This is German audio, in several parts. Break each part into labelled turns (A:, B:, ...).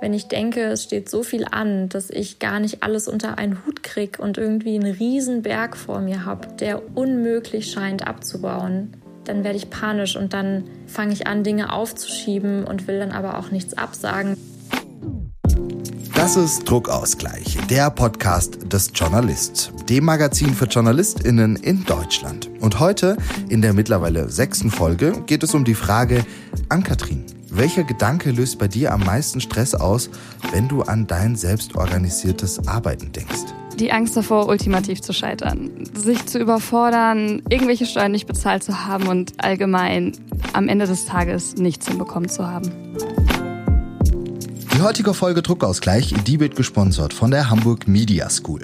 A: Wenn ich denke, es steht so viel an, dass ich gar nicht alles unter einen Hut krieg und irgendwie einen riesen Berg vor mir habe, der unmöglich scheint abzubauen, dann werde ich panisch und dann fange ich an, Dinge aufzuschieben und will dann aber auch nichts absagen.
B: Das ist Druckausgleich, der Podcast des Journalist, dem Magazin für JournalistInnen in Deutschland. Und heute, in der mittlerweile sechsten Folge, geht es um die Frage, Ann-Kathrin, welcher Gedanke löst bei dir am meisten Stress aus, wenn du an dein selbstorganisiertes Arbeiten denkst?
C: Die Angst davor, ultimativ zu scheitern, sich zu überfordern, irgendwelche Steuern nicht bezahlt zu haben und allgemein am Ende des Tages nichts hinbekommen zu haben.
B: Die heutige Folge Druckausgleich, die wird gesponsert von der Hamburg Media School.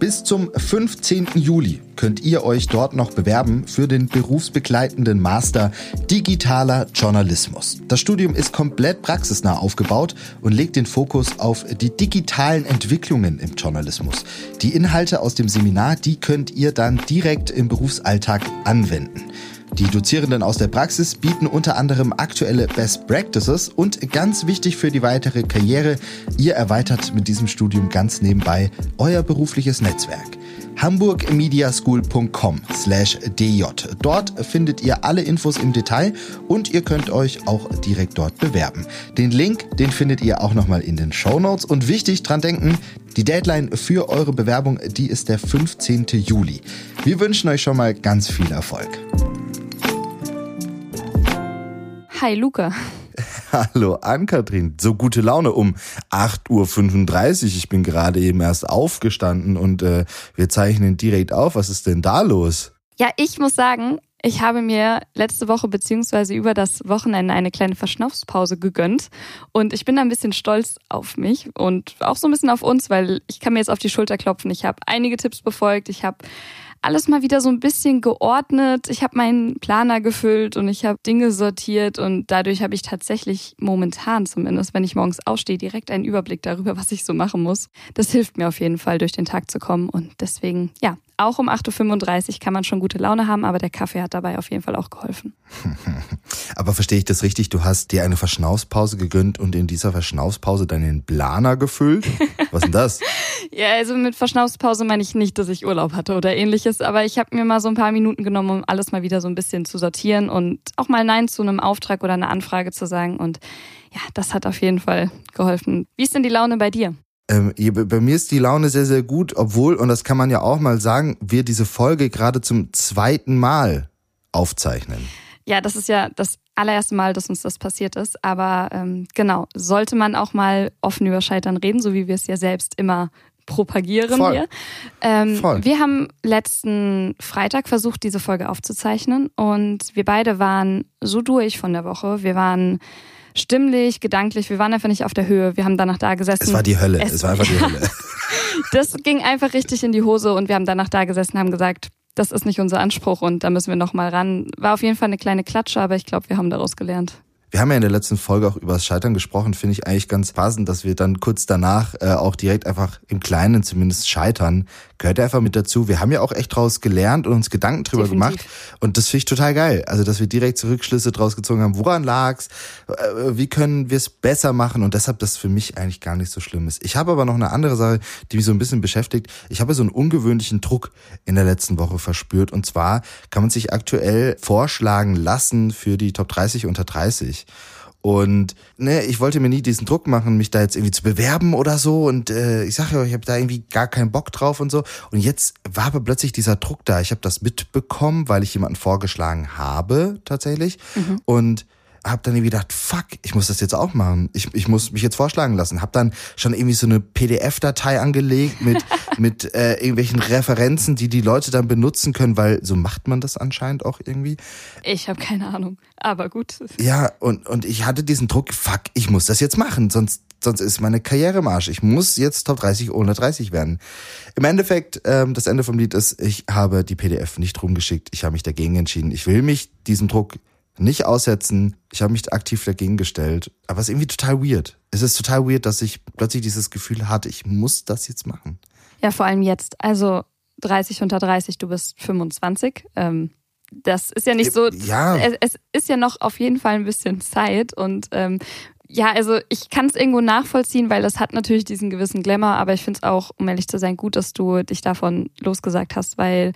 B: Bis zum 15. Juli könnt ihr euch dort noch bewerben für den berufsbegleitenden Master Digitaler Journalismus. Das Studium ist komplett praxisnah aufgebaut und legt den Fokus auf die digitalen Entwicklungen im Journalismus. Die Inhalte aus dem Seminar, die könnt ihr dann direkt im Berufsalltag anwenden. Die Dozierenden aus der Praxis bieten unter anderem aktuelle Best Practices und ganz wichtig für die weitere Karriere, ihr erweitert mit diesem Studium ganz nebenbei euer berufliches Netzwerk hamburgmediaschool.com slash dj. Dort findet ihr alle Infos im Detail und ihr könnt euch auch direkt dort bewerben. Den Link, den findet ihr auch nochmal in den Show Notes und wichtig dran denken, die Deadline für eure Bewerbung, die ist der 15. Juli. Wir wünschen euch schon mal ganz viel Erfolg.
C: Hi, Luca.
B: Hallo Ann-Kathrin, so gute Laune um 8.35 Uhr. Ich bin gerade eben erst aufgestanden und äh, wir zeichnen direkt auf. Was ist denn da los?
C: Ja, ich muss sagen, ich habe mir letzte Woche beziehungsweise über das Wochenende eine kleine Verschnaufspause gegönnt und ich bin da ein bisschen stolz auf mich und auch so ein bisschen auf uns, weil ich kann mir jetzt auf die Schulter klopfen. Ich habe einige Tipps befolgt, ich habe alles mal wieder so ein bisschen geordnet. Ich habe meinen Planer gefüllt und ich habe Dinge sortiert und dadurch habe ich tatsächlich momentan zumindest, wenn ich morgens aufstehe, direkt einen Überblick darüber, was ich so machen muss. Das hilft mir auf jeden Fall, durch den Tag zu kommen und deswegen, ja, auch um 8.35 Uhr kann man schon gute Laune haben, aber der Kaffee hat dabei auf jeden Fall auch geholfen.
B: aber verstehe ich das richtig? Du hast dir eine Verschnaufspause gegönnt und in dieser Verschnaufspause deinen Planer gefüllt? Was denn das?
C: ja, also mit Verschnaufspause meine ich nicht, dass ich Urlaub hatte oder ähnliches, aber ich habe mir mal so ein paar Minuten genommen, um alles mal wieder so ein bisschen zu sortieren und auch mal Nein zu einem Auftrag oder einer Anfrage zu sagen. Und ja, das hat auf jeden Fall geholfen. Wie ist denn die Laune bei dir?
B: Ähm, bei mir ist die Laune sehr, sehr gut, obwohl, und das kann man ja auch mal sagen, wir diese Folge gerade zum zweiten Mal aufzeichnen.
C: Ja, das ist ja das allererste Mal, dass uns das passiert ist. Aber ähm, genau, sollte man auch mal offen über Scheitern reden, so wie wir es ja selbst immer propagieren
B: Voll.
C: hier. Ähm,
B: Voll.
C: Wir haben letzten Freitag versucht, diese Folge aufzuzeichnen und wir beide waren so durch von der Woche. Wir waren stimmlich, gedanklich. Wir waren einfach nicht auf der Höhe. Wir haben danach da gesessen.
B: Es war die Hölle. Es, es war einfach die Hölle.
C: das ging einfach richtig in die Hose und wir haben danach da gesessen, haben gesagt, das ist nicht unser Anspruch und da müssen wir noch mal ran. War auf jeden Fall eine kleine Klatsche, aber ich glaube, wir haben daraus gelernt.
B: Wir haben ja in der letzten Folge auch über das Scheitern gesprochen, finde ich eigentlich ganz passend, dass wir dann kurz danach äh, auch direkt einfach im Kleinen zumindest scheitern. Gehört einfach mit dazu. Wir haben ja auch echt draus gelernt und uns Gedanken drüber Definitiv. gemacht. Und das finde ich total geil. Also, dass wir direkt Zurückschlüsse draus gezogen haben. Woran lag's? Äh, wie können wir es besser machen? Und deshalb das für mich eigentlich gar nicht so schlimm ist. Ich habe aber noch eine andere Sache, die mich so ein bisschen beschäftigt. Ich habe so einen ungewöhnlichen Druck in der letzten Woche verspürt. Und zwar kann man sich aktuell vorschlagen lassen für die Top 30 unter 30. Und ne, ich wollte mir nie diesen Druck machen, mich da jetzt irgendwie zu bewerben oder so. Und äh, ich sage ja, ich habe da irgendwie gar keinen Bock drauf und so. Und jetzt war aber plötzlich dieser Druck da. Ich habe das mitbekommen, weil ich jemanden vorgeschlagen habe tatsächlich. Mhm. Und habe dann irgendwie gedacht, fuck, ich muss das jetzt auch machen. Ich, ich muss mich jetzt vorschlagen lassen. Habe dann schon irgendwie so eine PDF-Datei angelegt mit, mit äh, irgendwelchen Referenzen, die die Leute dann benutzen können, weil so macht man das anscheinend auch irgendwie.
C: Ich habe keine Ahnung, aber gut.
B: Ja, und, und ich hatte diesen Druck, fuck, ich muss das jetzt machen, sonst sonst ist meine Karriere im Arsch. Ich muss jetzt Top 30 ohne 30 werden. Im Endeffekt, ähm, das Ende vom Lied ist, ich habe die PDF nicht rumgeschickt. Ich habe mich dagegen entschieden. Ich will mich diesem Druck nicht aussetzen. Ich habe mich aktiv dagegen gestellt. Aber es ist irgendwie total weird. Es ist total weird, dass ich plötzlich dieses Gefühl hatte, ich muss das jetzt machen.
C: Ja, vor allem jetzt. Also 30 unter 30, du bist 25. Ähm, das ist ja nicht so.
B: Ja.
C: Es, es, ist ja noch auf jeden Fall ein bisschen Zeit und ähm, Ja, also ich kann es irgendwo nachvollziehen, weil das hat natürlich diesen gewissen Glamour, aber ich finde es auch, um ehrlich zu sein, gut, dass du dich davon losgesagt hast, weil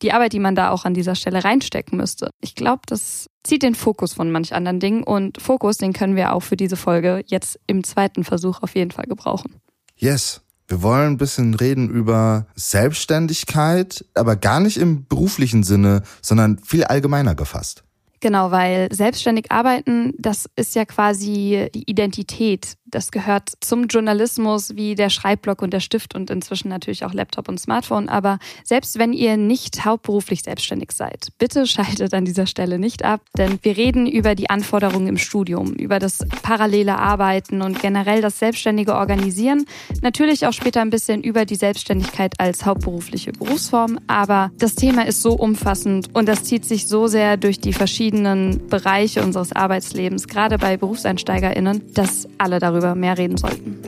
C: die Arbeit, die man da auch an dieser Stelle reinstecken müsste, ich glaube, das zieht den Fokus von manch anderen Dingen und Fokus, den können wir auch für diese Folge jetzt im zweiten Versuch auf jeden Fall gebrauchen.
B: Yes. Wir wollen ein bisschen reden über Selbstständigkeit, aber gar nicht im beruflichen Sinne, sondern viel allgemeiner gefasst.
C: Genau, weil selbstständig arbeiten, das ist ja quasi die Identität das gehört zum Journalismus wie der Schreibblock und der Stift und inzwischen natürlich auch Laptop und Smartphone. Aber selbst wenn ihr nicht hauptberuflich selbstständig seid, bitte schaltet an dieser Stelle nicht ab, denn wir reden über die Anforderungen im Studium, über das parallele Arbeiten und generell das selbstständige Organisieren. Natürlich auch später ein bisschen über die Selbstständigkeit als hauptberufliche Berufsform. Aber das Thema ist so umfassend und das zieht sich so sehr durch die verschiedenen Bereiche unseres Arbeitslebens, gerade bei BerufseinsteigerInnen, dass alle darüber darüber mehr reden sollten.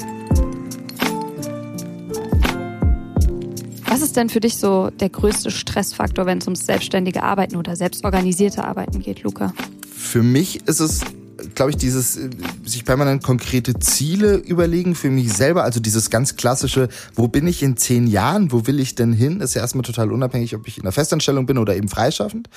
C: Was ist denn für dich so der größte Stressfaktor, wenn es ums selbstständige Arbeiten oder selbstorganisierte Arbeiten geht, Luca?
B: Für mich ist es glaube ich, dieses äh, sich permanent konkrete Ziele überlegen für mich selber. Also dieses ganz klassische, wo bin ich in zehn Jahren, wo will ich denn hin, ist ja erstmal total unabhängig, ob ich in einer Festanstellung bin oder eben freischaffend.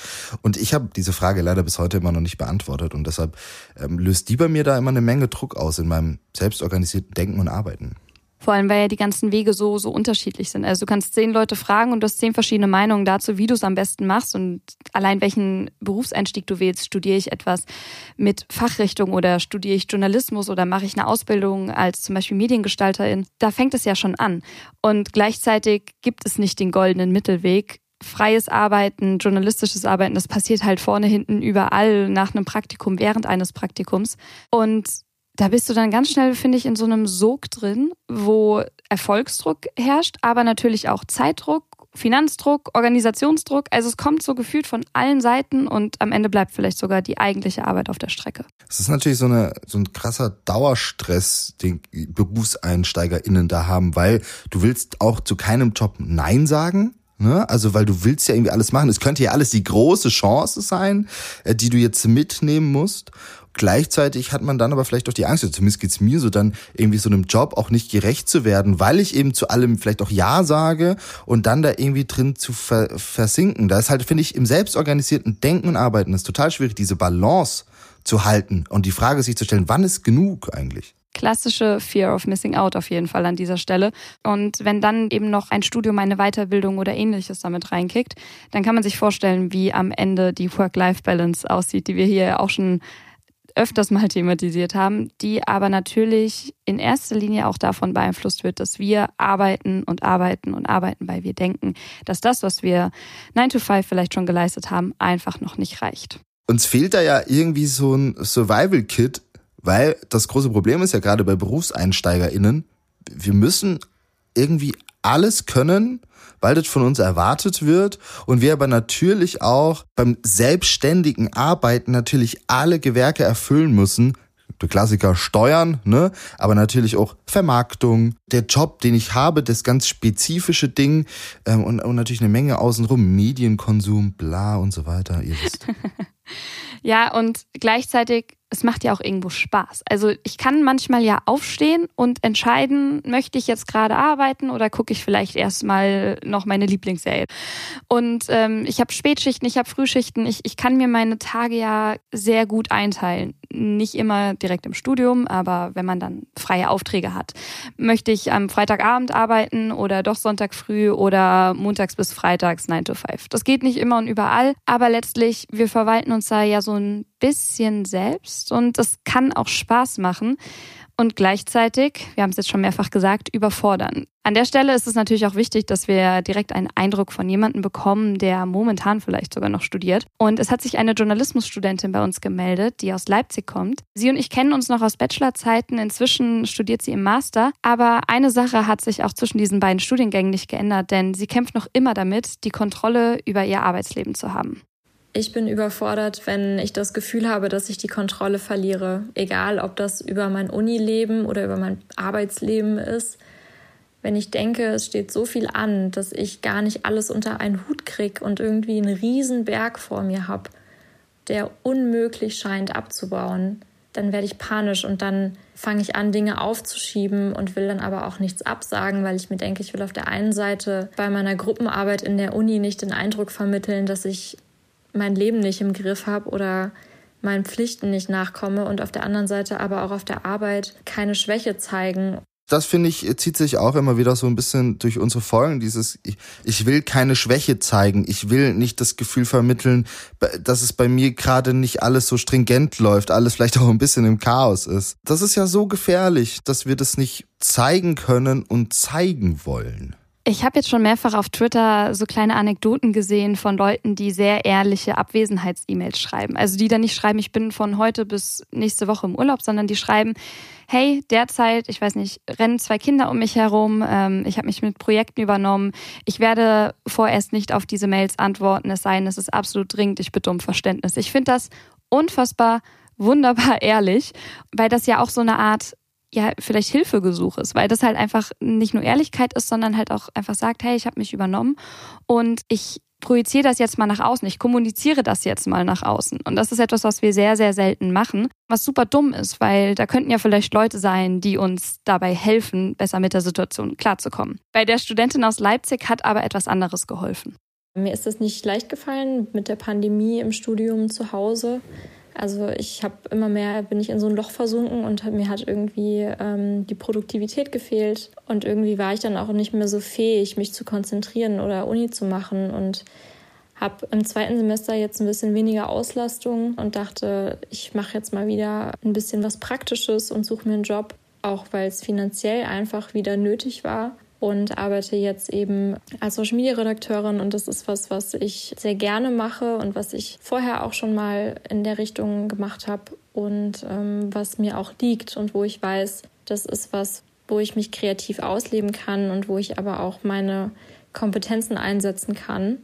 B: Und ich habe diese Frage leider bis heute immer noch nicht beantwortet. Und deshalb ähm, löst die bei mir da immer eine Menge Druck aus in meinem selbstorganisierten Denken und Arbeiten.
C: Vor allem, weil ja die ganzen Wege so, so unterschiedlich sind. Also du kannst zehn Leute fragen und du hast zehn verschiedene Meinungen dazu, wie du es am besten machst und allein welchen Berufseinstieg du wählst. Studiere ich etwas mit Fachrichtung oder studiere ich Journalismus oder mache ich eine Ausbildung als zum Beispiel Mediengestalterin? Da fängt es ja schon an. Und gleichzeitig gibt es nicht den goldenen Mittelweg freies Arbeiten, journalistisches Arbeiten, das passiert halt vorne, hinten, überall nach einem Praktikum, während eines Praktikums. Und da bist du dann ganz schnell, finde ich, in so einem Sog drin, wo Erfolgsdruck herrscht, aber natürlich auch Zeitdruck, Finanzdruck, Organisationsdruck. Also es kommt so gefühlt von allen Seiten und am Ende bleibt vielleicht sogar die eigentliche Arbeit auf der Strecke.
B: Es ist natürlich so, eine, so ein krasser Dauerstress, den BerufseinsteigerInnen da haben, weil du willst auch zu keinem Job Nein sagen. Ne? Also, weil du willst ja irgendwie alles machen. Es könnte ja alles die große Chance sein, äh, die du jetzt mitnehmen musst. Gleichzeitig hat man dann aber vielleicht auch die Angst, zumindest geht's mir so, dann irgendwie so einem Job auch nicht gerecht zu werden, weil ich eben zu allem vielleicht auch Ja sage und dann da irgendwie drin zu ver versinken. Da ist halt, finde ich, im selbstorganisierten Denken und Arbeiten ist total schwierig, diese Balance zu halten und die Frage sich zu stellen, wann ist genug eigentlich?
C: Klassische Fear of Missing Out auf jeden Fall an dieser Stelle. Und wenn dann eben noch ein Studium, eine Weiterbildung oder ähnliches damit reinkickt, dann kann man sich vorstellen, wie am Ende die Work-Life-Balance aussieht, die wir hier auch schon öfters mal thematisiert haben, die aber natürlich in erster Linie auch davon beeinflusst wird, dass wir arbeiten und arbeiten und arbeiten, weil wir denken, dass das, was wir 9 to 5 vielleicht schon geleistet haben, einfach noch nicht reicht.
B: Uns fehlt da ja irgendwie so ein Survival-Kit, weil das große Problem ist ja gerade bei BerufseinsteigerInnen, wir müssen irgendwie alles können, weil das von uns erwartet wird und wir aber natürlich auch beim selbstständigen Arbeiten natürlich alle Gewerke erfüllen müssen, der Klassiker Steuern, ne? Aber natürlich auch Vermarktung, der Job, den ich habe, das ganz spezifische Ding ähm, und, und natürlich eine Menge außenrum, Medienkonsum, bla und so weiter, ihr wisst.
C: ja, und gleichzeitig es macht ja auch irgendwo Spaß. Also ich kann manchmal ja aufstehen und entscheiden, möchte ich jetzt gerade arbeiten oder gucke ich vielleicht erstmal noch meine Lieblingsserie. Und ähm, ich habe Spätschichten, ich habe Frühschichten, ich, ich kann mir meine Tage ja sehr gut einteilen. Nicht immer direkt im Studium, aber wenn man dann freie Aufträge hat. Möchte ich am Freitagabend arbeiten oder doch Sonntag früh oder montags bis freitags 9 to 5. Das geht nicht immer und überall, aber letztlich, wir verwalten uns da ja so ein bisschen selbst und es kann auch Spaß machen und gleichzeitig, wir haben es jetzt schon mehrfach gesagt, überfordern. An der Stelle ist es natürlich auch wichtig, dass wir direkt einen Eindruck von jemandem bekommen, der momentan vielleicht sogar noch studiert. Und es hat sich eine Journalismusstudentin bei uns gemeldet, die aus Leipzig kommt. Sie und ich kennen uns noch aus Bachelorzeiten. Inzwischen studiert sie im Master. Aber eine Sache hat sich auch zwischen diesen beiden Studiengängen nicht geändert, denn sie kämpft noch immer damit, die Kontrolle über ihr Arbeitsleben zu haben.
A: Ich bin überfordert, wenn ich das Gefühl habe, dass ich die Kontrolle verliere. Egal, ob das über mein Unileben oder über mein Arbeitsleben ist. Wenn ich denke, es steht so viel an, dass ich gar nicht alles unter einen Hut kriege und irgendwie einen riesen Berg vor mir habe, der unmöglich scheint abzubauen, dann werde ich panisch und dann fange ich an, Dinge aufzuschieben und will dann aber auch nichts absagen, weil ich mir denke, ich will auf der einen Seite bei meiner Gruppenarbeit in der Uni nicht den Eindruck vermitteln, dass ich mein Leben nicht im Griff habe oder meinen Pflichten nicht nachkomme und auf der anderen Seite aber auch auf der Arbeit keine Schwäche zeigen
B: das finde ich, zieht sich auch immer wieder so ein bisschen durch unsere Folgen. Dieses, ich, ich will keine Schwäche zeigen. Ich will nicht das Gefühl vermitteln, dass es bei mir gerade nicht alles so stringent läuft, alles vielleicht auch ein bisschen im Chaos ist. Das ist ja so gefährlich, dass wir das nicht zeigen können und zeigen wollen.
C: Ich habe jetzt schon mehrfach auf Twitter so kleine Anekdoten gesehen von Leuten, die sehr ehrliche Abwesenheits-E-Mails schreiben. Also die dann nicht schreiben, ich bin von heute bis nächste Woche im Urlaub, sondern die schreiben, hey, derzeit, ich weiß nicht, rennen zwei Kinder um mich herum, ähm, ich habe mich mit Projekten übernommen, ich werde vorerst nicht auf diese Mails antworten, es sei denn, es ist absolut dringend, ich bitte um Verständnis. Ich finde das unfassbar wunderbar ehrlich, weil das ja auch so eine Art ja vielleicht Hilfegesuch ist, weil das halt einfach nicht nur Ehrlichkeit ist, sondern halt auch einfach sagt, hey, ich habe mich übernommen und ich projiziere das jetzt mal nach außen, ich kommuniziere das jetzt mal nach außen. Und das ist etwas, was wir sehr, sehr selten machen, was super dumm ist, weil da könnten ja vielleicht Leute sein, die uns dabei helfen, besser mit der Situation klarzukommen. Bei der Studentin aus Leipzig hat aber etwas anderes geholfen.
A: Mir ist es nicht leicht gefallen mit der Pandemie im Studium zu Hause. Also ich habe immer mehr, bin ich in so ein Loch versunken und mir hat irgendwie ähm, die Produktivität gefehlt. Und irgendwie war ich dann auch nicht mehr so fähig, mich zu konzentrieren oder Uni zu machen. Und habe im zweiten Semester jetzt ein bisschen weniger Auslastung und dachte, ich mache jetzt mal wieder ein bisschen was Praktisches und suche mir einen Job, auch weil es finanziell einfach wieder nötig war und arbeite jetzt eben als Social Media Redakteurin und das ist was, was ich sehr gerne mache und was ich vorher auch schon mal in der Richtung gemacht habe und ähm, was mir auch liegt und wo ich weiß, das ist was, wo ich mich kreativ ausleben kann und wo ich aber auch meine Kompetenzen einsetzen kann.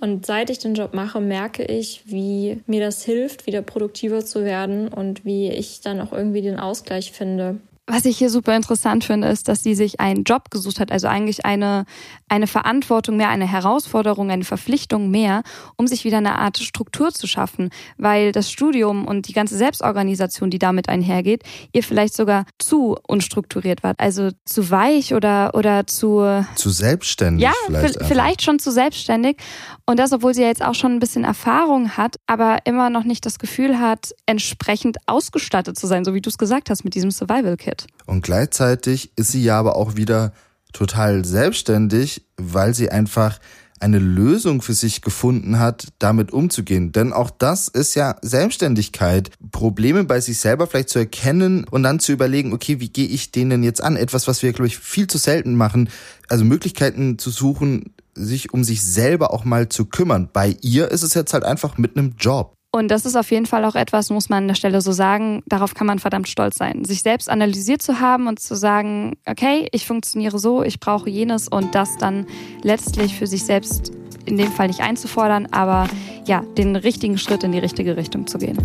A: Und seit ich den Job mache, merke ich, wie mir das hilft, wieder produktiver zu werden und wie ich dann auch irgendwie den Ausgleich finde
C: was ich hier super interessant finde, ist, dass sie sich einen Job gesucht hat, also eigentlich eine, eine Verantwortung mehr, eine Herausforderung, eine Verpflichtung mehr, um sich wieder eine Art Struktur zu schaffen, weil das Studium und die ganze Selbstorganisation, die damit einhergeht, ihr vielleicht sogar zu unstrukturiert war, also zu weich oder, oder zu...
B: Zu selbstständig
C: Ja, vielleicht, vielleicht schon zu selbstständig. Und das, obwohl sie ja jetzt auch schon ein bisschen Erfahrung hat, aber immer noch nicht das Gefühl hat, entsprechend ausgestattet zu sein, so wie du es gesagt hast mit diesem Survival-Kit.
B: Arbeit. Und gleichzeitig ist sie ja aber auch wieder total selbstständig, weil sie einfach eine Lösung für sich gefunden hat, damit umzugehen. Denn auch das ist ja Selbstständigkeit. Probleme bei sich selber vielleicht zu erkennen und dann zu überlegen, okay, wie gehe ich denen jetzt an? Etwas, was wir, glaube ich, viel zu selten machen. Also Möglichkeiten zu suchen, sich um sich selber auch mal zu kümmern. Bei ihr ist es jetzt halt einfach mit einem Job.
C: Und das ist auf jeden Fall auch etwas, muss man an der Stelle so sagen, darauf kann man verdammt stolz sein. Sich selbst analysiert zu haben und zu sagen, okay, ich funktioniere so, ich brauche jenes und das dann letztlich für sich selbst in dem Fall nicht einzufordern, aber ja, den richtigen Schritt in die richtige Richtung zu gehen.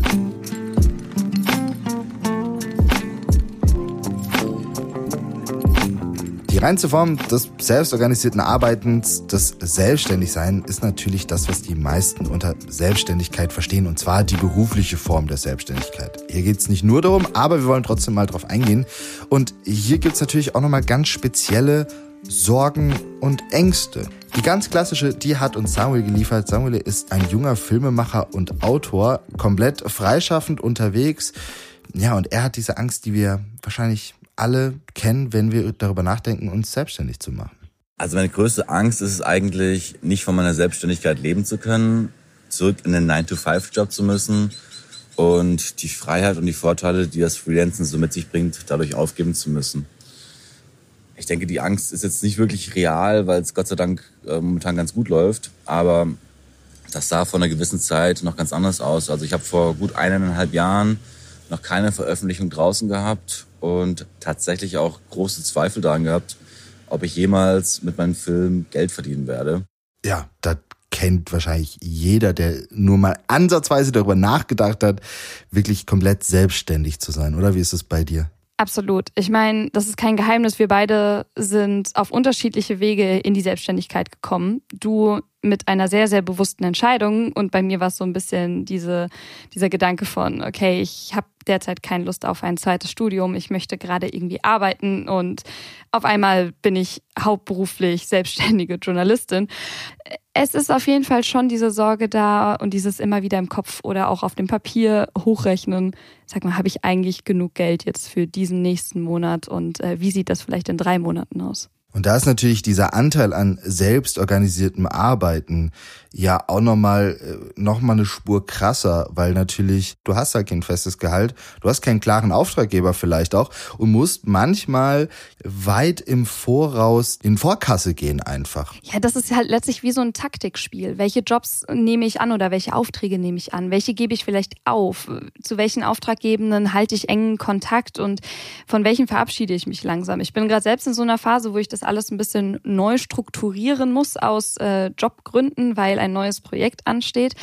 B: Die reinste Form des selbstorganisierten Arbeitens, des Selbstständigsein, ist natürlich das, was die meisten unter Selbstständigkeit verstehen, und zwar die berufliche Form der Selbstständigkeit. Hier geht es nicht nur darum, aber wir wollen trotzdem mal drauf eingehen. Und hier gibt es natürlich auch nochmal ganz spezielle Sorgen und Ängste. Die ganz klassische, die hat uns Samuel geliefert. Samuel ist ein junger Filmemacher und Autor, komplett freischaffend unterwegs. Ja, und er hat diese Angst, die wir wahrscheinlich alle kennen, wenn wir darüber nachdenken, uns selbstständig zu machen?
D: Also meine größte Angst ist es eigentlich, nicht von meiner Selbstständigkeit leben zu können, zurück in den 9-to-5-Job zu müssen und die Freiheit und die Vorteile, die das Freelancen so mit sich bringt, dadurch aufgeben zu müssen. Ich denke, die Angst ist jetzt nicht wirklich real, weil es Gott sei Dank äh, momentan ganz gut läuft, aber das sah vor einer gewissen Zeit noch ganz anders aus. Also ich habe vor gut eineinhalb Jahren noch keine Veröffentlichung draußen gehabt und tatsächlich auch große Zweifel daran gehabt, ob ich jemals mit meinem Film Geld verdienen werde.
B: Ja, das kennt wahrscheinlich jeder, der nur mal ansatzweise darüber nachgedacht hat, wirklich komplett selbstständig zu sein. Oder wie ist es bei dir?
C: Absolut. Ich meine, das ist kein Geheimnis. Wir beide sind auf unterschiedliche Wege in die Selbstständigkeit gekommen. Du mit einer sehr, sehr bewussten Entscheidung. Und bei mir war es so ein bisschen diese, dieser Gedanke von, okay, ich habe derzeit keine Lust auf ein zweites Studium, ich möchte gerade irgendwie arbeiten und auf einmal bin ich hauptberuflich selbstständige Journalistin. Es ist auf jeden Fall schon diese Sorge da und dieses immer wieder im Kopf oder auch auf dem Papier hochrechnen. Sag mal, habe ich eigentlich genug Geld jetzt für diesen nächsten Monat und äh, wie sieht das vielleicht in drei Monaten aus?
B: Und da ist natürlich dieser Anteil an selbstorganisiertem Arbeiten ja auch nochmal äh, noch mal eine Spur krasser, weil natürlich du hast halt kein festes Gehalt, du hast keinen klaren Auftraggeber vielleicht auch und musst manchmal weit im Voraus in Vorkasse gehen einfach.
C: Ja, das ist halt letztlich wie so ein Taktikspiel. Welche Jobs nehme ich an oder welche Aufträge nehme ich an? Welche gebe ich vielleicht auf? Zu welchen Auftraggebenden halte ich engen Kontakt und von welchen verabschiede ich mich langsam? Ich bin gerade selbst in so einer Phase, wo ich das alles ein bisschen neu strukturieren muss aus äh, Jobgründen, weil ein neues Projekt ansteht.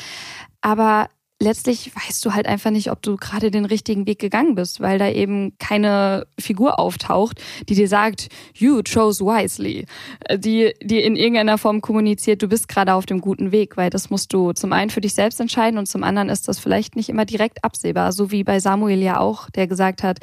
C: Aber letztlich weißt du halt einfach nicht, ob du gerade den richtigen Weg gegangen bist, weil da eben keine Figur auftaucht, die dir sagt, you chose wisely, die, die in irgendeiner Form kommuniziert, du bist gerade auf dem guten Weg, weil das musst du zum einen für dich selbst entscheiden und zum anderen ist das vielleicht nicht immer direkt absehbar, so wie bei Samuel ja auch, der gesagt hat,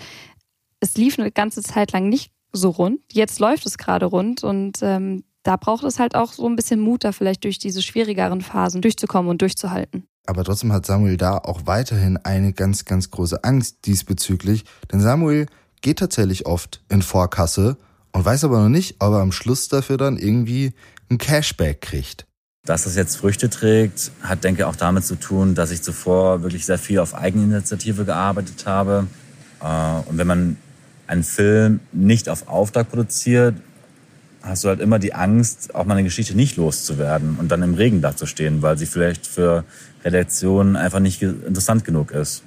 C: es lief eine ganze Zeit lang nicht so rund, jetzt läuft es gerade rund und ähm, da braucht es halt auch so ein bisschen Mut, da vielleicht durch diese schwierigeren Phasen durchzukommen und durchzuhalten.
B: Aber trotzdem hat Samuel da auch weiterhin eine ganz, ganz große Angst diesbezüglich. Denn Samuel geht tatsächlich oft in Vorkasse und weiß aber noch nicht, ob er am Schluss dafür dann irgendwie ein Cashback kriegt.
D: Dass das jetzt Früchte trägt, hat, denke ich, auch damit zu tun, dass ich zuvor wirklich sehr viel auf Eigeninitiative gearbeitet habe. Äh, und wenn man einen Film nicht auf Auftrag produziert, hast du halt immer die Angst, auch mal eine Geschichte nicht loszuwerden und dann im Regen dazustehen, weil sie vielleicht für Redaktionen einfach nicht interessant genug ist.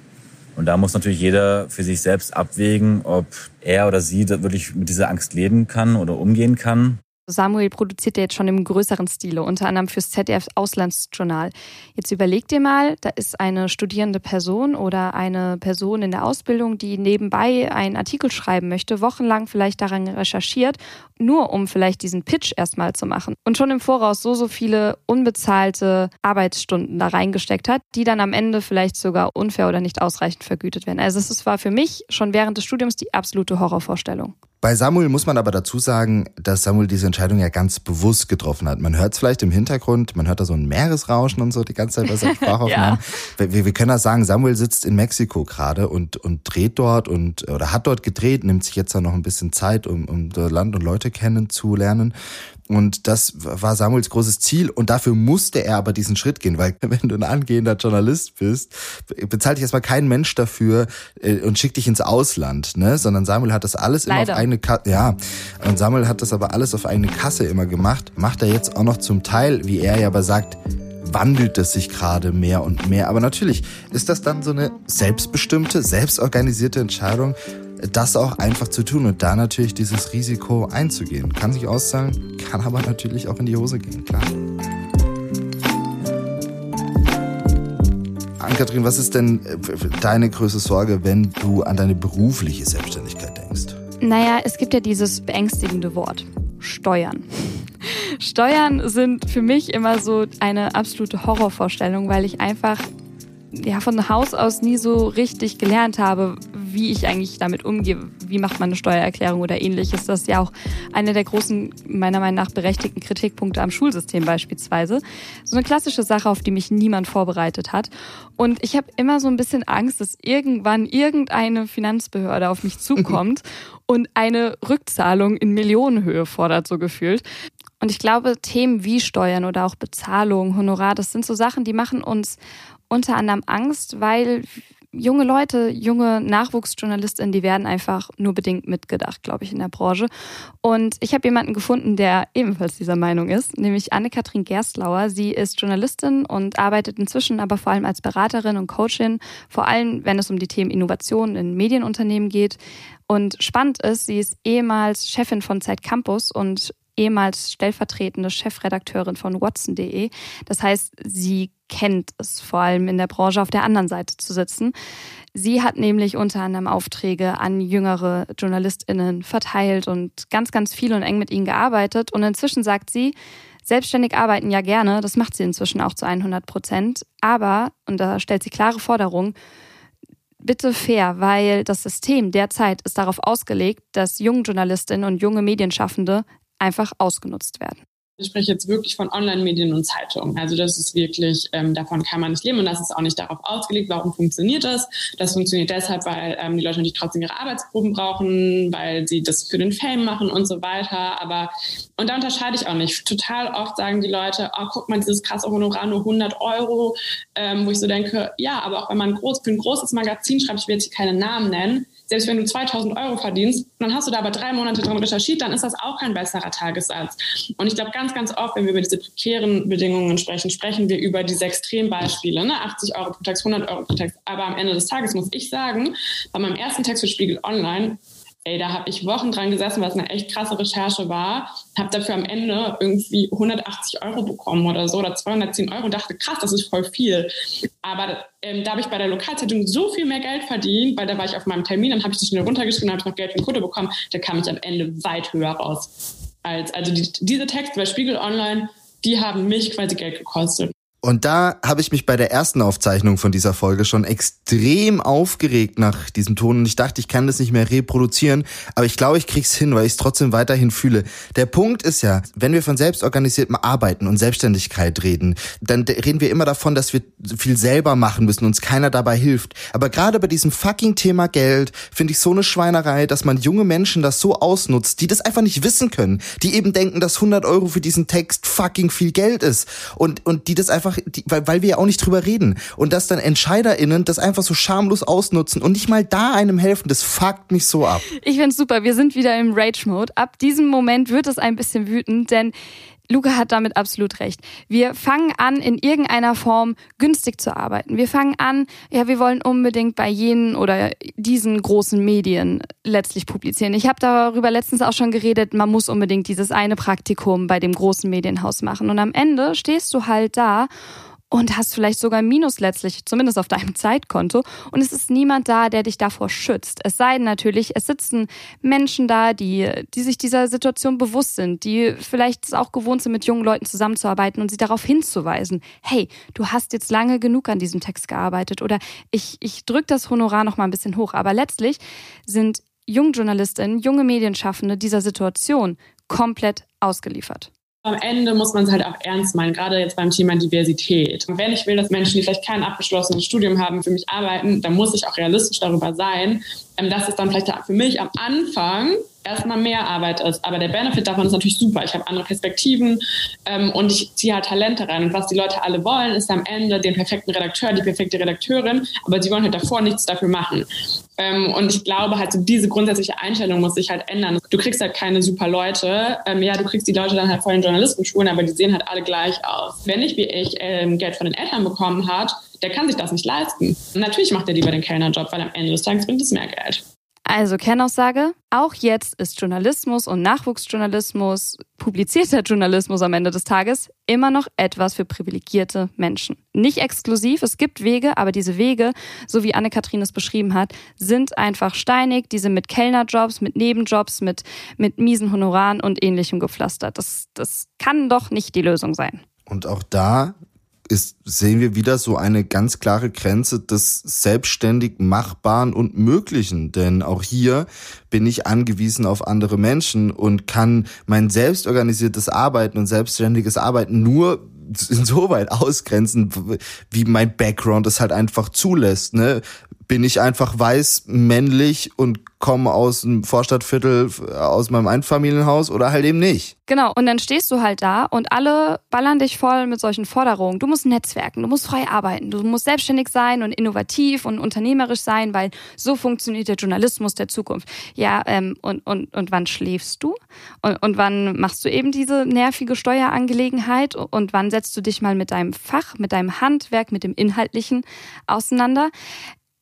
D: Und da muss natürlich jeder für sich selbst abwägen, ob er oder sie wirklich mit dieser Angst leben kann oder umgehen kann.
C: Samuel produziert ja jetzt schon im größeren Stile, unter anderem fürs ZDF Auslandsjournal. Jetzt überleg dir mal, da ist eine studierende Person oder eine Person in der Ausbildung, die nebenbei einen Artikel schreiben möchte, wochenlang vielleicht daran recherchiert, nur um vielleicht diesen Pitch erstmal zu machen und schon im Voraus so, so viele unbezahlte Arbeitsstunden da reingesteckt hat, die dann am Ende vielleicht sogar unfair oder nicht ausreichend vergütet werden. Also es war für mich schon während des Studiums die absolute Horrorvorstellung.
B: Bei Samuel muss man aber dazu sagen, dass Samuel diese Entscheidung ja ganz bewusst getroffen hat. Man hört es vielleicht im Hintergrund, man hört da so ein Meeresrauschen und so die ganze Zeit bei seinen Sprachaufnahmen. ja. wir, wir können das sagen, Samuel sitzt in Mexiko gerade und, und dreht dort und oder hat dort gedreht, nimmt sich jetzt da noch ein bisschen Zeit, um, um Land und Leute kennenzulernen. Und das war Samuels großes Ziel und dafür musste er aber diesen Schritt gehen, weil wenn du ein angehender Journalist bist, bezahlt dich erstmal kein Mensch dafür äh, und schickt dich ins Ausland, ne? Sondern Samuel hat das alles Leider. immer auf eigene Kasse, ja. Und Samuel hat das aber alles auf eigene Kasse immer gemacht. Macht er jetzt auch noch zum Teil, wie er ja aber sagt, wandelt es sich gerade mehr und mehr. Aber natürlich ist das dann so eine selbstbestimmte, selbstorganisierte Entscheidung, das auch einfach zu tun und da natürlich dieses Risiko einzugehen. Kann sich auszahlen, kann aber natürlich auch in die Hose gehen, klar. Ann-Kathrin, was ist denn äh, deine größte Sorge, wenn du an deine berufliche Selbstständigkeit denkst?
C: Naja, es gibt ja dieses beängstigende Wort. Steuern. Steuern sind für mich immer so eine absolute Horrorvorstellung, weil ich einfach ja, von Haus aus nie so richtig gelernt habe, wie ich eigentlich damit umgehe. Wie macht man eine Steuererklärung oder ähnliches? Das ist ja auch einer der großen, meiner Meinung nach berechtigten Kritikpunkte am Schulsystem beispielsweise. So eine klassische Sache, auf die mich niemand vorbereitet hat. Und ich habe immer so ein bisschen Angst, dass irgendwann irgendeine Finanzbehörde auf mich zukommt und eine Rückzahlung in Millionenhöhe fordert, so gefühlt. Und ich glaube, Themen wie Steuern oder auch Bezahlung, Honorar, das sind so Sachen, die machen uns unter anderem Angst, weil junge Leute, junge Nachwuchsjournalistinnen, die werden einfach nur bedingt mitgedacht, glaube ich, in der Branche. Und ich habe jemanden gefunden, der ebenfalls dieser Meinung ist, nämlich Anne-Kathrin Gerstlauer. Sie ist Journalistin und arbeitet inzwischen aber vor allem als Beraterin und Coachin, vor allem wenn es um die Themen Innovation in Medienunternehmen geht. Und spannend ist, sie ist ehemals Chefin von Zeit Campus und ehemals stellvertretende Chefredakteurin von Watson.de. Das heißt, sie kennt es vor allem in der Branche auf der anderen Seite zu sitzen. Sie hat nämlich unter anderem Aufträge an jüngere JournalistInnen verteilt und ganz, ganz viel und eng mit ihnen gearbeitet. Und inzwischen sagt sie, Selbstständig arbeiten ja gerne, das macht sie inzwischen auch zu 100 Prozent. Aber, und da stellt sie klare Forderungen, bitte fair, weil das System derzeit ist darauf ausgelegt, dass junge Journalistinnen und junge Medienschaffende einfach ausgenutzt werden.
E: Ich spreche jetzt wirklich von Online-Medien und Zeitungen. Also das ist wirklich, ähm, davon kann man nicht leben und das ist auch nicht darauf ausgelegt. Warum funktioniert das? Das funktioniert deshalb, weil ähm, die Leute natürlich trotzdem ihre Arbeitsproben brauchen, weil sie das für den Fame machen und so weiter. Aber, und da unterscheide ich auch nicht. Total oft sagen die Leute, oh, guck mal, dieses krasse Honorar, nur 100 Euro, ähm, wo ich so denke, ja, aber auch wenn man groß, für ein großes Magazin schreibt, ich will jetzt hier keine Namen nennen, selbst wenn du 2000 Euro verdienst, dann hast du da aber drei Monate dran recherchiert, dann ist das auch kein besserer Tagessatz. Und ich glaube, ganz, ganz oft, wenn wir über diese prekären Bedingungen sprechen, sprechen wir über diese Extrembeispiele, ne? 80 Euro pro Text, 100 Euro pro Text. Aber am Ende des Tages muss ich sagen, bei meinem ersten Text für Spiegel Online ey, da habe ich Wochen dran gesessen, was eine echt krasse Recherche war, habe dafür am Ende irgendwie 180 Euro bekommen oder so oder 210 Euro und dachte, krass, das ist voll viel. Aber ähm, da habe ich bei der Lokalzeitung so viel mehr Geld verdient, weil da war ich auf meinem Termin, dann habe ich das schnell runtergeschrieben, habe ich noch Geld für den Kunde bekommen, da kam ich am Ende weit höher raus. Als, also die, diese Texte bei Spiegel Online, die haben mich quasi Geld gekostet.
B: Und da habe ich mich bei der ersten Aufzeichnung von dieser Folge schon extrem aufgeregt nach diesem Ton und ich dachte, ich kann das nicht mehr reproduzieren, aber ich glaube, ich krieg's hin, weil ich es trotzdem weiterhin fühle. Der Punkt ist ja, wenn wir von selbstorganisiertem Arbeiten und Selbstständigkeit reden, dann reden wir immer davon, dass wir viel selber machen müssen, uns keiner dabei hilft. Aber gerade bei diesem fucking Thema Geld finde ich so eine Schweinerei, dass man junge Menschen das so ausnutzt, die das einfach nicht wissen können, die eben denken, dass 100 Euro für diesen Text fucking viel Geld ist und, und die das einfach einfach, die, weil, weil wir ja auch nicht drüber reden. Und dass dann EntscheiderInnen das einfach so schamlos ausnutzen und nicht mal da einem helfen, das fuckt mich so ab.
C: Ich find's super. Wir sind wieder im Rage-Mode. Ab diesem Moment wird es ein bisschen wütend, denn Luca hat damit absolut recht. Wir fangen an, in irgendeiner Form günstig zu arbeiten. Wir fangen an, ja, wir wollen unbedingt bei jenen oder diesen großen Medien letztlich publizieren. Ich habe darüber letztens auch schon geredet, man muss unbedingt dieses eine Praktikum bei dem großen Medienhaus machen. Und am Ende stehst du halt da und hast vielleicht sogar Minus letztlich, zumindest auf deinem Zeitkonto. Und es ist niemand da, der dich davor schützt. Es sei denn natürlich, es sitzen Menschen da, die, die sich dieser Situation bewusst sind, die vielleicht es auch gewohnt sind, mit jungen Leuten zusammenzuarbeiten und sie darauf hinzuweisen, hey, du hast jetzt lange genug an diesem Text gearbeitet oder ich, ich drücke das Honorar noch mal ein bisschen hoch. Aber letztlich sind junge Journalistinnen, junge Medienschaffende dieser Situation komplett ausgeliefert
E: am Ende muss man es halt auch ernst meinen, gerade jetzt beim Thema Diversität. wenn ich will, dass Menschen, die vielleicht kein abgeschlossenes Studium haben, für mich arbeiten, dann muss ich auch realistisch darüber sein, ähm, dass es dann vielleicht für mich am Anfang erstmal mehr Arbeit ist. Aber der Benefit davon ist natürlich super. Ich habe andere Perspektiven ähm, und ich ziehe halt Talente rein. Und was die Leute alle wollen, ist am Ende den perfekten Redakteur, die perfekte Redakteurin, aber sie wollen halt davor nichts dafür machen. Ähm, und ich glaube halt, so diese grundsätzliche Einstellung muss sich halt ändern. Du kriegst halt keine super Leute. Ähm, ja, du kriegst die Leute dann halt vor den Journalistenschulen, aber die sehen halt alle gleich aus. Wenn nicht wie ich ähm, Geld von den Eltern bekommen hat, der kann sich das nicht leisten. Natürlich macht er lieber den Kellnerjob, weil am Ende des Tages bringt es mehr Geld.
C: Also Kernaussage, auch jetzt ist Journalismus und Nachwuchsjournalismus, publizierter Journalismus am Ende des Tages immer noch etwas für privilegierte Menschen. Nicht exklusiv, es gibt Wege, aber diese Wege, so wie Anne-Kathrin es beschrieben hat, sind einfach steinig, diese mit Kellnerjobs, mit Nebenjobs, mit, mit miesen Honoraren und ähnlichem gepflastert. Das, das kann doch nicht die Lösung sein.
B: Und auch da ist, sehen wir wieder so eine ganz klare Grenze des selbstständig Machbaren und Möglichen. Denn auch hier bin ich angewiesen auf andere Menschen und kann mein selbstorganisiertes Arbeiten und selbstständiges Arbeiten nur insoweit ausgrenzen, wie mein Background es halt einfach zulässt. Ne? Bin ich einfach weiß, männlich und komme aus dem Vorstadtviertel aus meinem Einfamilienhaus oder halt eben nicht.
C: Genau, und dann stehst du halt da und alle ballern dich voll mit solchen Forderungen. Du musst netzwerken, du musst frei arbeiten, du musst selbstständig sein und innovativ und unternehmerisch sein, weil so funktioniert der Journalismus der Zukunft. Ja, ähm, und, und, und wann schläfst du? Und, und wann machst du eben diese nervige Steuerangelegenheit? Und wann setzt du dich mal mit deinem Fach, mit deinem Handwerk, mit dem Inhaltlichen auseinander?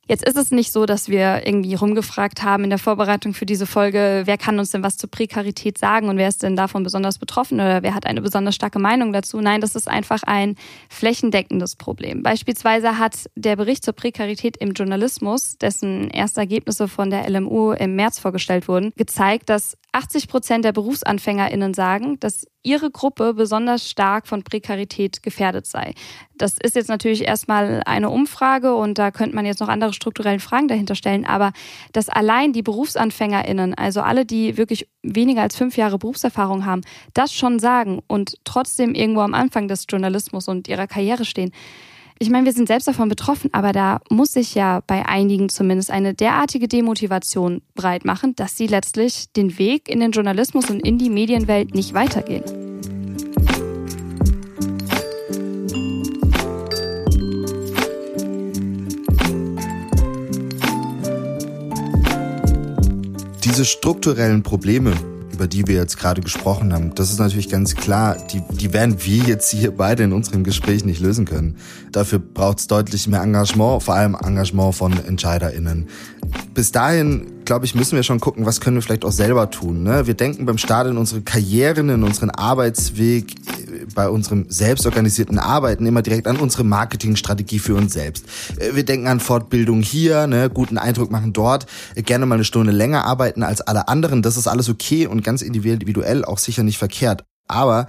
C: Jetzt ist es nicht so, dass wir irgendwie rumgefragt haben in der Vorbereitung für diese Folge, wer kann uns denn was zur Prekarität sagen und wer ist denn davon besonders betroffen oder wer hat eine besonders starke Meinung dazu. Nein, das ist einfach ein flächendeckendes Problem. Beispielsweise hat der Bericht zur Prekarität im Journalismus, dessen erste Ergebnisse von der LMU im März vorgestellt wurden, gezeigt, dass 80 Prozent der BerufsanfängerInnen sagen, dass ihre Gruppe besonders stark von Prekarität gefährdet sei. Das ist jetzt natürlich erstmal eine Umfrage und da könnte man jetzt noch andere strukturelle Fragen dahinter stellen, aber dass allein die BerufsanfängerInnen, also alle, die wirklich weniger als fünf Jahre Berufserfahrung haben, das schon sagen und trotzdem irgendwo am Anfang des Journalismus und ihrer Karriere stehen, ich meine, wir sind selbst davon betroffen, aber da muss sich ja bei einigen zumindest eine derartige Demotivation breit machen, dass sie letztlich den Weg in den Journalismus und in die Medienwelt nicht weitergehen.
B: Diese strukturellen Probleme, über die wir jetzt gerade gesprochen haben, das ist natürlich ganz klar, die, die werden wir jetzt hier beide in unserem Gespräch nicht lösen können. Dafür braucht es deutlich mehr Engagement, vor allem Engagement von EntscheiderInnen. Bis dahin, glaube ich, müssen wir schon gucken, was können wir vielleicht auch selber tun. Ne? Wir denken beim Start in unsere Karrieren, in unseren Arbeitsweg, bei unserem selbstorganisierten Arbeiten immer direkt an unsere Marketingstrategie für uns selbst. Äh, wir denken an Fortbildung hier, ne, guten Eindruck machen dort, äh, gerne mal eine Stunde länger arbeiten als alle anderen. Das ist alles okay und ganz individuell auch sicher nicht verkehrt. Aber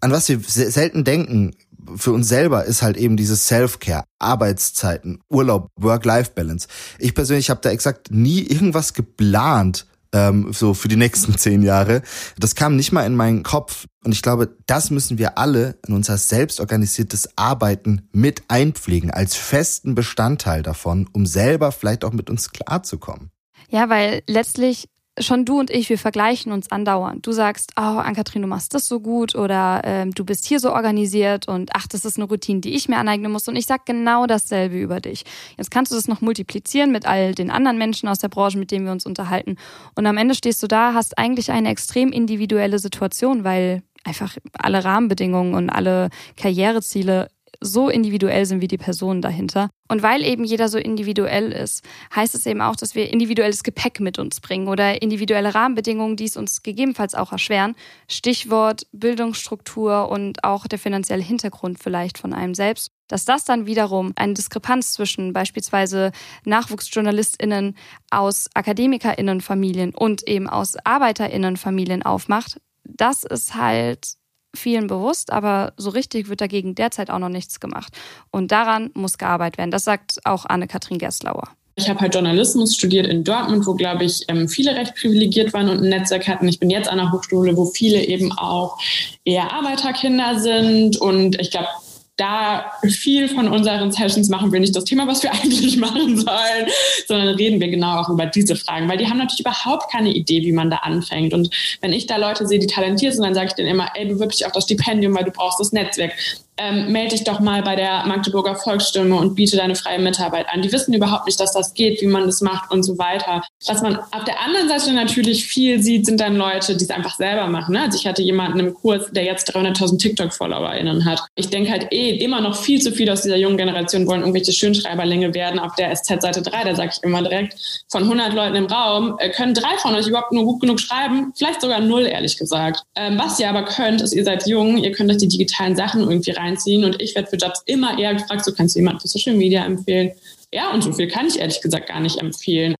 B: an was wir selten denken, für uns selber ist halt eben dieses Self-Care, Arbeitszeiten, Urlaub, Work-Life-Balance. Ich persönlich habe da exakt nie irgendwas geplant, ähm, so für die nächsten zehn Jahre. Das kam nicht mal in meinen Kopf. Und ich glaube, das müssen wir alle in unser selbstorganisiertes Arbeiten mit einpflegen, als festen Bestandteil davon, um selber vielleicht auch mit uns klarzukommen.
C: Ja, weil letztlich schon du und ich, wir vergleichen uns andauernd. Du sagst, oh, Ann-Kathrin, du machst das so gut oder ähm, du bist hier so organisiert und ach, das ist eine Routine, die ich mir aneignen muss. Und ich sag genau dasselbe über dich. Jetzt kannst du das noch multiplizieren mit all den anderen Menschen aus der Branche, mit denen wir uns unterhalten. Und am Ende stehst du da, hast eigentlich eine extrem individuelle Situation, weil einfach alle Rahmenbedingungen und alle Karriereziele so individuell sind wie die Personen dahinter. Und weil eben jeder so individuell ist, heißt es eben auch, dass wir individuelles Gepäck mit uns bringen oder individuelle Rahmenbedingungen, die es uns gegebenenfalls auch erschweren. Stichwort Bildungsstruktur und auch der finanzielle Hintergrund vielleicht von einem selbst. Dass das dann wiederum eine Diskrepanz zwischen beispielsweise NachwuchsjournalistInnen aus AkademikerInnenfamilien und eben aus ArbeiterInnenfamilien aufmacht, das ist halt vielen bewusst, aber so richtig wird dagegen derzeit auch noch nichts gemacht. Und daran muss gearbeitet werden. Das sagt auch Anne-Kathrin Gerslauer.
E: Ich habe halt Journalismus studiert in Dortmund, wo, glaube ich, ähm, viele recht privilegiert waren und ein Netzwerk hatten. Ich bin jetzt an einer Hochschule, wo viele eben auch eher Arbeiterkinder sind. Und ich glaube, da viel von unseren Sessions machen wir nicht das Thema, was wir eigentlich machen sollen, sondern reden wir genau auch über diese Fragen, weil die haben natürlich überhaupt keine Idee, wie man da anfängt. Und wenn ich da Leute sehe, die talentiert sind, dann sage ich denen immer, ey, bewirb dich auf das Stipendium, weil du brauchst das Netzwerk ähm, melde dich doch mal bei der Magdeburger Volksstimme und biete deine freie Mitarbeit an. Die wissen überhaupt nicht, dass das geht, wie man das macht und so weiter. Was man auf der anderen Seite natürlich viel sieht, sind dann Leute, die es einfach selber machen. Ne? Also ich hatte jemanden im Kurs, der jetzt 300.000 TikTok-FollowerInnen hat. Ich denke halt eh immer noch viel zu viel aus dieser jungen Generation wollen irgendwelche Schönschreiberlinge werden auf der SZ-Seite 3. Da sage ich immer direkt, von 100 Leuten im Raum äh, können drei von euch überhaupt nur gut genug schreiben. Vielleicht sogar null, ehrlich gesagt. Ähm, was ihr aber könnt, ist, ihr seid jung, ihr könnt euch die digitalen Sachen irgendwie rein reinziehen. Und ich werde für Jobs immer eher gefragt, so kannst du jemanden für Social Media empfehlen. Ja, und so viel kann ich ehrlich gesagt gar nicht empfehlen.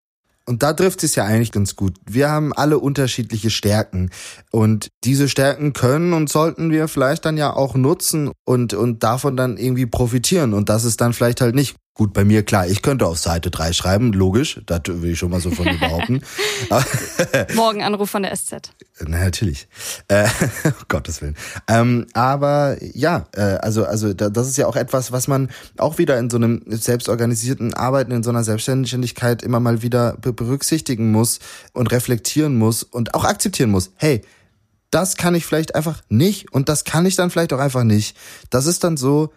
B: Und da trifft es ja eigentlich ganz gut. Wir haben alle unterschiedliche Stärken. Und diese Stärken können und sollten wir vielleicht dann ja auch nutzen und, und davon dann irgendwie profitieren. Und das ist dann vielleicht halt nicht Gut, bei mir klar, ich könnte auf Seite 3 schreiben, logisch, das will ich schon mal so von mir behaupten.
C: Morgen Anruf von der SZ.
B: Na, natürlich. Äh, Gottes Willen. Ähm, aber ja, äh, also, also das ist ja auch etwas, was man auch wieder in so einem selbstorganisierten Arbeiten, in so einer Selbstständigkeit immer mal wieder berücksichtigen muss und reflektieren muss und auch akzeptieren muss. Hey, das kann ich vielleicht einfach nicht und das kann ich dann vielleicht auch einfach nicht. Das ist dann so,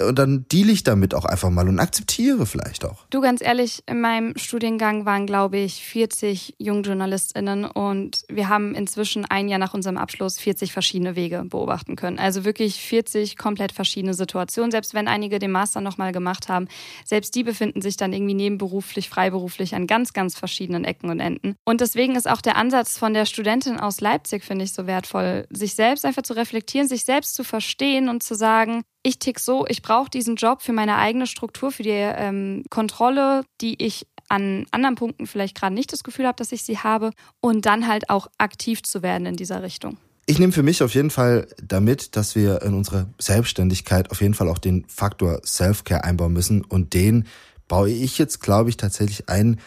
B: und dann deal ich damit auch einfach mal und akzeptiere vielleicht auch.
C: Du, ganz ehrlich, in meinem Studiengang waren, glaube ich, 40 JungjournalistInnen und wir haben inzwischen ein Jahr nach unserem Abschluss 40 verschiedene Wege beobachten können. Also wirklich 40 komplett verschiedene Situationen. Selbst wenn einige den Master nochmal gemacht haben, selbst die befinden sich dann irgendwie nebenberuflich, freiberuflich an ganz, ganz verschiedenen Ecken und Enden. Und deswegen ist auch der Ansatz von der Studentin aus Leipzig, finde ich, so wertvoll, sich selbst einfach zu reflektieren, sich selbst zu verstehen und zu sagen, ich tick so, ich brauche diesen Job für meine eigene Struktur, für die ähm, Kontrolle, die ich an anderen Punkten vielleicht gerade nicht das Gefühl habe, dass ich sie habe und dann halt auch aktiv zu werden in dieser Richtung.
B: Ich nehme für mich auf jeden Fall damit, dass wir in unsere Selbstständigkeit auf jeden Fall auch den Faktor Self-Care einbauen müssen. Und den baue ich jetzt, glaube ich, tatsächlich ein,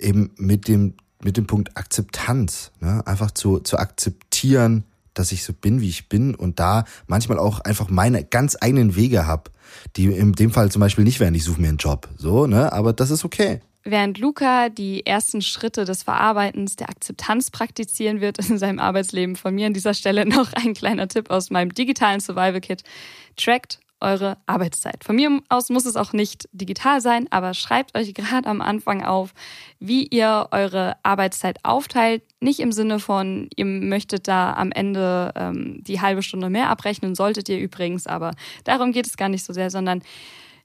B: eben mit dem, mit dem Punkt Akzeptanz. Ne? Einfach zu, zu akzeptieren, dass ich so bin, wie ich bin und da manchmal auch einfach meine ganz eigenen Wege habe, die in dem Fall zum Beispiel nicht wären, ich suche mir einen Job. So, ne? Aber das ist okay.
C: Während Luca die ersten Schritte des Verarbeitens der Akzeptanz praktizieren wird in seinem Arbeitsleben, von mir an dieser Stelle noch ein kleiner Tipp aus meinem digitalen Survival Kit. Trackt eure Arbeitszeit. Von mir aus muss es auch nicht digital sein, aber schreibt euch gerade am Anfang auf, wie ihr eure Arbeitszeit aufteilt. Nicht im Sinne von, ihr möchtet da am Ende ähm, die halbe Stunde mehr abrechnen, solltet ihr übrigens, aber darum geht es gar nicht so sehr, sondern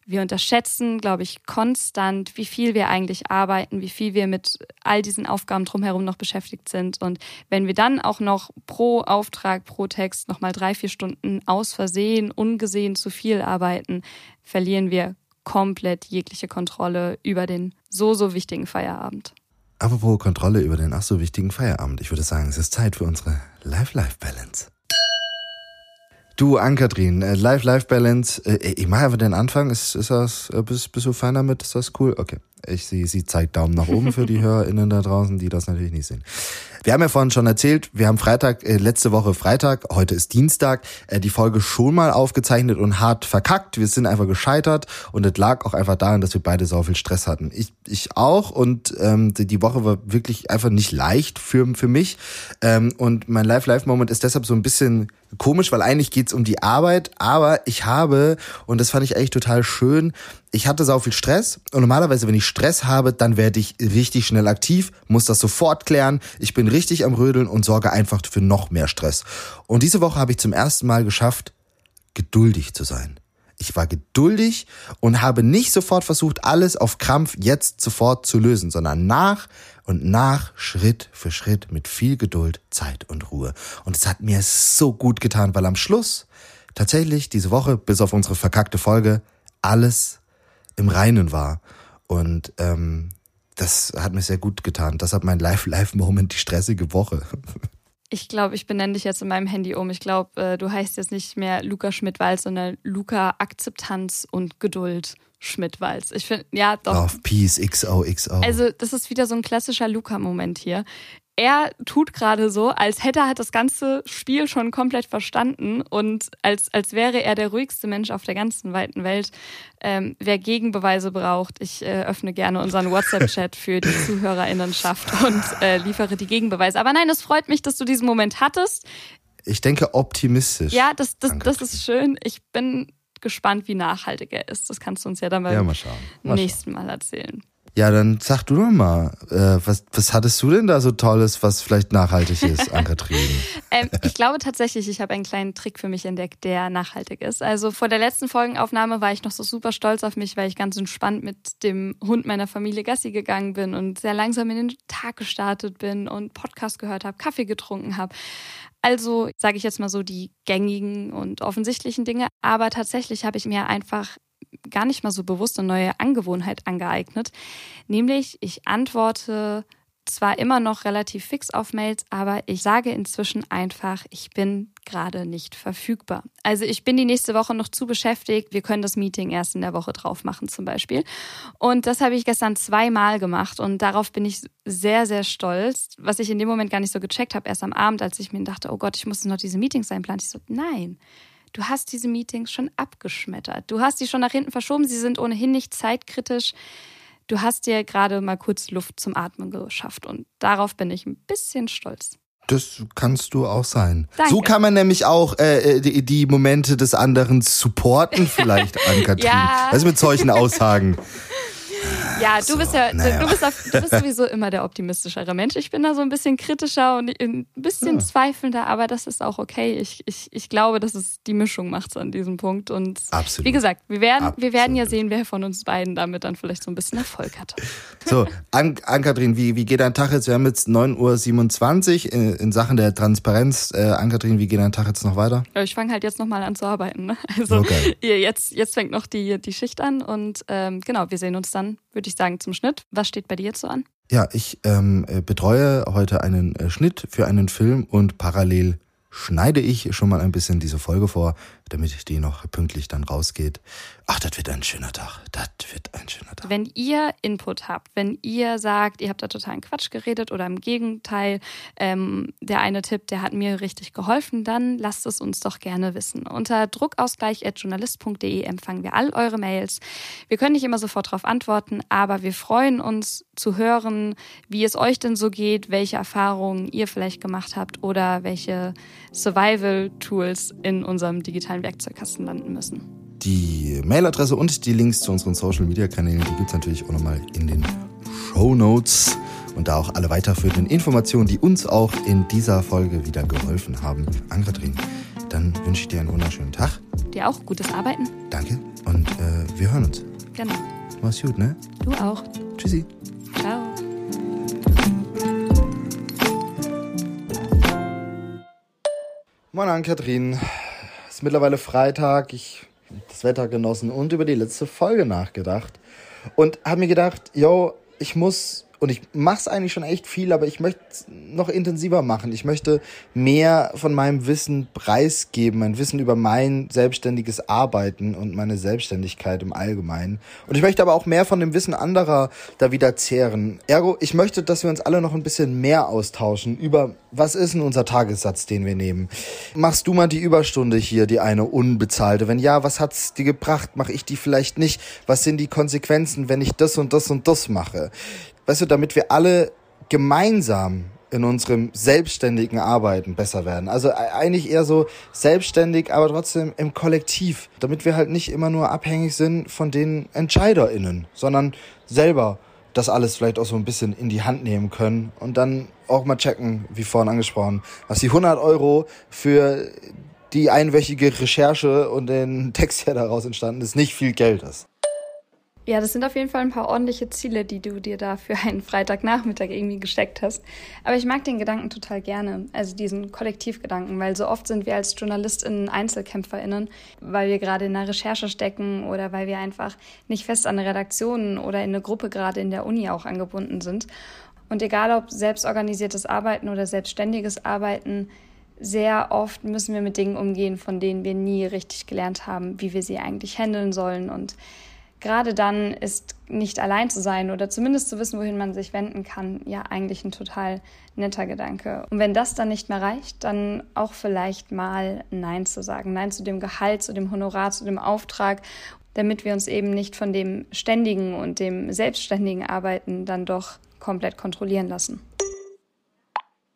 C: wir unterschätzen, glaube ich, konstant, wie viel wir eigentlich arbeiten, wie viel wir mit all diesen Aufgaben drumherum noch beschäftigt sind. Und wenn wir dann auch noch pro Auftrag, pro Text nochmal drei, vier Stunden aus Versehen, ungesehen zu viel arbeiten, verlieren wir komplett jegliche Kontrolle über den so, so wichtigen Feierabend.
B: Apropos Kontrolle über den ach so wichtigen Feierabend. Ich würde sagen, es ist Zeit für unsere Life-Life-Balance. Du, Ankatrin, äh, Life-Life-Balance. Äh, ich mache einfach den Anfang. Ist, ist das, äh, bist, bist du fein damit? Ist das cool? Okay. Ich, sie, sie zeigt Daumen nach oben für die HörerInnen da draußen, die das natürlich nicht sehen. Wir haben ja vorhin schon erzählt, wir haben Freitag, äh, letzte Woche Freitag, heute ist Dienstag, äh, die Folge schon mal aufgezeichnet und hart verkackt. Wir sind einfach gescheitert und es lag auch einfach daran, dass wir beide so viel Stress hatten. Ich, ich auch und ähm, die Woche war wirklich einfach nicht leicht für, für mich. Ähm, und mein Live-Live-Moment ist deshalb so ein bisschen komisch, weil eigentlich geht's um die Arbeit, aber ich habe, und das fand ich eigentlich total schön, ich hatte sau viel Stress und normalerweise, wenn ich Stress habe, dann werde ich richtig schnell aktiv, muss das sofort klären, ich bin richtig am Rödeln und sorge einfach für noch mehr Stress. Und diese Woche habe ich zum ersten Mal geschafft, geduldig zu sein. Ich war geduldig und habe nicht sofort versucht, alles auf Krampf jetzt sofort zu lösen, sondern nach und nach, Schritt für Schritt, mit viel Geduld, Zeit und Ruhe. Und es hat mir so gut getan, weil am Schluss tatsächlich diese Woche, bis auf unsere verkackte Folge, alles im Reinen war. Und ähm, das hat mir sehr gut getan. Das hat mein Live-Live-Moment, die stressige Woche.
C: Ich glaube, ich benenne dich jetzt in meinem Handy um. Ich glaube, äh, du heißt jetzt nicht mehr Luca Schmidt-Walz, sondern Luca Akzeptanz und Geduld Schmidt-Walz. Ich finde, ja, doch.
B: Auf Peace, XOXO.
C: Also, das ist wieder so ein klassischer Luca-Moment hier er tut gerade so, als hätte er das ganze Spiel schon komplett verstanden und als, als wäre er der ruhigste Mensch auf der ganzen weiten Welt. Ähm, wer Gegenbeweise braucht, ich äh, öffne gerne unseren WhatsApp-Chat für die ZuhörerInnenschaft und äh, liefere die Gegenbeweise. Aber nein, es freut mich, dass du diesen Moment hattest.
B: Ich denke optimistisch.
C: Ja, das, das, das ist schön. Ich bin gespannt, wie nachhaltig er ist. Das kannst du uns ja dann beim ja, mal mal nächsten Mal erzählen.
B: Ja, dann sag du doch mal, äh, was, was hattest du denn da so Tolles, was vielleicht nachhaltig ist, Ann-Kathrin?
C: ähm, ich glaube tatsächlich, ich habe einen kleinen Trick für mich entdeckt, der nachhaltig ist. Also vor der letzten Folgenaufnahme war ich noch so super stolz auf mich, weil ich ganz entspannt mit dem Hund meiner Familie Gassi gegangen bin und sehr langsam in den Tag gestartet bin und Podcast gehört habe, Kaffee getrunken habe. Also sage ich jetzt mal so die gängigen und offensichtlichen Dinge. Aber tatsächlich habe ich mir einfach gar nicht mal so bewusst eine neue Angewohnheit angeeignet. Nämlich, ich antworte zwar immer noch relativ fix auf Mails, aber ich sage inzwischen einfach, ich bin gerade nicht verfügbar. Also ich bin die nächste Woche noch zu beschäftigt. Wir können das Meeting erst in der Woche drauf machen zum Beispiel. Und das habe ich gestern zweimal gemacht und darauf bin ich sehr, sehr stolz. Was ich in dem Moment gar nicht so gecheckt habe, erst am Abend, als ich mir dachte, oh Gott, ich muss noch diese Meetings einplanen. Ich so, nein du hast diese Meetings schon abgeschmettert. Du hast sie schon nach hinten verschoben, sie sind ohnehin nicht zeitkritisch. Du hast dir gerade mal kurz Luft zum Atmen geschafft und darauf bin ich ein bisschen stolz.
B: Das kannst du auch sein. Danke. So kann man nämlich auch äh, äh die, die Momente des anderen supporten, vielleicht, an Katrin. ja. Also mit solchen Aussagen.
C: Ja, du bist ja, naja. du, bist auf, du bist sowieso immer der optimistischere Mensch. Ich bin da so ein bisschen kritischer und ein bisschen ja. zweifelnder, aber das ist auch okay. Ich, ich, ich glaube, dass es die Mischung macht an diesem Punkt. Und Absolut. wie gesagt, wir werden, wir werden ja sehen, wer von uns beiden damit dann vielleicht so ein bisschen Erfolg hat.
B: So, Ann-Kathrin, wie, wie geht dein Tag jetzt? Wir haben jetzt 9.27 Uhr in, in Sachen der Transparenz. Äh, Ann-Kathrin, wie geht dein Tag jetzt noch weiter?
C: Ja, ich fange halt jetzt nochmal an zu arbeiten. Ne? Also okay. jetzt, jetzt fängt noch die, die Schicht an und ähm, genau, wir sehen uns dann würde ich sagen, zum Schnitt. Was steht bei dir jetzt so an?
B: Ja, ich ähm, äh, betreue heute einen äh, Schnitt für einen Film und parallel schneide ich schon mal ein bisschen diese Folge vor, damit die noch pünktlich dann rausgeht. Ach, das wird ein schöner Tag. Das wird ein schöner Tag.
C: Wenn ihr Input habt, wenn ihr sagt, ihr habt da totalen Quatsch geredet oder im Gegenteil, ähm, der eine Tipp, der hat mir richtig geholfen, dann lasst es uns doch gerne wissen. Unter druckausgleich.journalist.de empfangen wir all eure Mails. Wir können nicht immer sofort darauf antworten, aber wir freuen uns zu hören, wie es euch denn so geht, welche Erfahrungen ihr vielleicht gemacht habt oder welche Survival-Tools in unserem digitalen Werkzeugkasten landen müssen.
B: Die Mailadresse und die Links zu unseren Social Media Kanälen, die gibt es natürlich auch nochmal in den Show Notes und da auch alle weiterführenden Informationen, die uns auch in dieser Folge wieder geholfen haben. Ann-Kathrin, dann wünsche ich dir einen wunderschönen Tag.
C: Dir auch gutes Arbeiten.
B: Danke und äh, wir hören uns.
C: Genau.
B: Mach's gut, ne?
C: Du auch.
B: Tschüssi.
C: Ciao.
B: Moin Ann-Kathrin. Es ist mittlerweile Freitag. Ich das Wetter genossen und über die letzte Folge nachgedacht. Und habe mir gedacht, yo, ich muss und ich mache es eigentlich schon echt viel, aber ich möchte noch intensiver machen. Ich möchte mehr von meinem Wissen preisgeben, mein Wissen über mein selbstständiges Arbeiten und meine Selbstständigkeit im Allgemeinen. Und ich möchte aber auch mehr von dem Wissen anderer da wieder zehren. Ergo, ich möchte, dass wir uns alle noch ein bisschen mehr austauschen über, was ist denn unser Tagessatz, den wir nehmen? Machst du mal die Überstunde hier, die eine unbezahlte? Wenn ja, was hat's dir gebracht? Mache ich die vielleicht nicht? Was sind die Konsequenzen, wenn ich das und das und das mache? Weißt du, damit wir alle gemeinsam in unserem selbstständigen Arbeiten besser werden. Also eigentlich eher so selbstständig, aber trotzdem im Kollektiv, damit wir halt nicht immer nur abhängig sind von den EntscheiderInnen, sondern selber das alles vielleicht auch so ein bisschen in die Hand nehmen können und dann auch mal checken, wie vorhin angesprochen, was die 100 Euro für die einwöchige Recherche und den Text, der daraus entstanden ist, nicht viel Geld ist.
C: Ja, das sind auf jeden Fall ein paar ordentliche Ziele, die du dir da für einen Freitagnachmittag irgendwie gesteckt hast. Aber ich mag den Gedanken total gerne, also diesen Kollektivgedanken, weil so oft sind wir als JournalistInnen EinzelkämpferInnen, weil wir gerade in einer Recherche stecken oder weil wir einfach nicht fest an eine Redaktion oder in eine Gruppe gerade in der Uni auch angebunden sind. Und egal ob selbstorganisiertes Arbeiten oder selbstständiges Arbeiten, sehr oft müssen wir mit Dingen umgehen, von denen wir nie richtig gelernt haben, wie wir sie eigentlich handeln sollen und gerade dann ist nicht allein zu sein oder zumindest zu wissen, wohin man sich wenden kann, ja eigentlich ein total netter Gedanke. Und wenn das dann nicht mehr reicht, dann auch vielleicht mal Nein zu sagen. Nein zu dem Gehalt, zu dem Honorar, zu dem Auftrag, damit wir uns eben nicht von dem ständigen und dem selbstständigen Arbeiten dann doch komplett kontrollieren lassen.